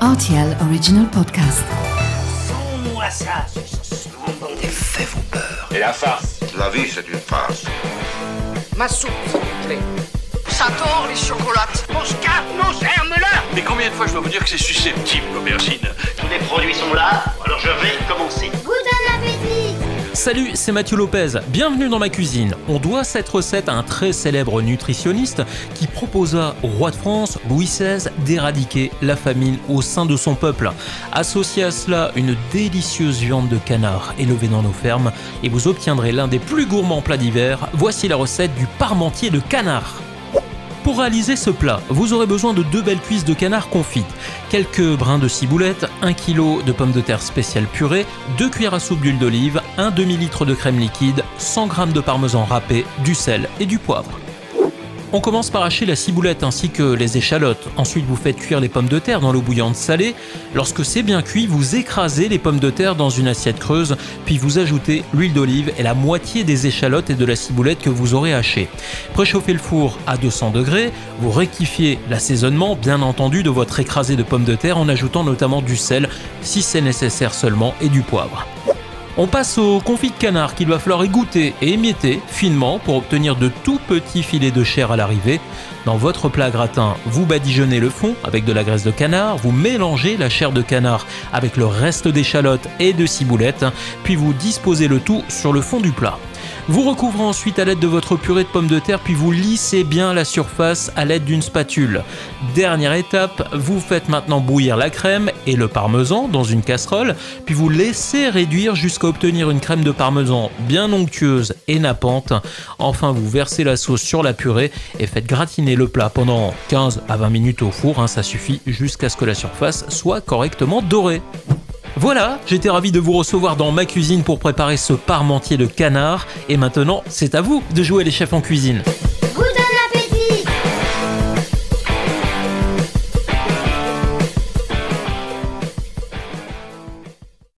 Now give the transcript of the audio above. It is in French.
RTL Original Podcast. Sans-moi ça, ce sang Les faits vous peur. Et la farce La vie, c'est une farce. Ma soupe, s'il vous plaît. Ça tord, les chocolates. Mon scarpe, mon germe-là Mais combien de fois je dois vous dire que c'est susceptible, l'aubergine? Tous les produits sont là, Salut, c'est Mathieu Lopez. Bienvenue dans ma cuisine. On doit cette recette à un très célèbre nutritionniste qui proposa au roi de France, Louis XVI, d'éradiquer la famine au sein de son peuple. Associez à cela une délicieuse viande de canard élevée dans nos fermes et vous obtiendrez l'un des plus gourmands plats d'hiver. Voici la recette du parmentier de canard. Pour réaliser ce plat, vous aurez besoin de deux belles cuisses de canard confites, quelques brins de ciboulette, 1 kg de pommes de terre spéciales purées, 2 cuillères à soupe d'huile d'olive, un demi-litre de crème liquide, 100 g de parmesan râpé, du sel et du poivre. On commence par hacher la ciboulette ainsi que les échalotes. Ensuite, vous faites cuire les pommes de terre dans l'eau bouillante salée. Lorsque c'est bien cuit, vous écrasez les pommes de terre dans une assiette creuse, puis vous ajoutez l'huile d'olive et la moitié des échalotes et de la ciboulette que vous aurez hachées. Préchauffez le four à 200 degrés. Vous rectifiez l'assaisonnement, bien entendu, de votre écrasé de pommes de terre en ajoutant notamment du sel, si c'est nécessaire seulement, et du poivre. On passe au confit de canard qu'il va falloir égoutter et émietter finement pour obtenir de tout petits filets de chair à l'arrivée. Dans votre plat gratin, vous badigeonnez le fond avec de la graisse de canard, vous mélangez la chair de canard avec le reste d'échalotes et de ciboulette, puis vous disposez le tout sur le fond du plat. Vous recouvrez ensuite à l'aide de votre purée de pommes de terre, puis vous lissez bien la surface à l'aide d'une spatule. Dernière étape, vous faites maintenant bouillir la crème et le parmesan dans une casserole, puis vous laissez réduire jusqu'à obtenir une crème de parmesan bien onctueuse et nappante. Enfin, vous versez la sauce sur la purée et faites gratiner le plat pendant 15 à 20 minutes au four, hein, ça suffit jusqu'à ce que la surface soit correctement dorée. Voilà, j'étais ravi de vous recevoir dans ma cuisine pour préparer ce parmentier de canard. Et maintenant, c'est à vous de jouer les chefs en cuisine.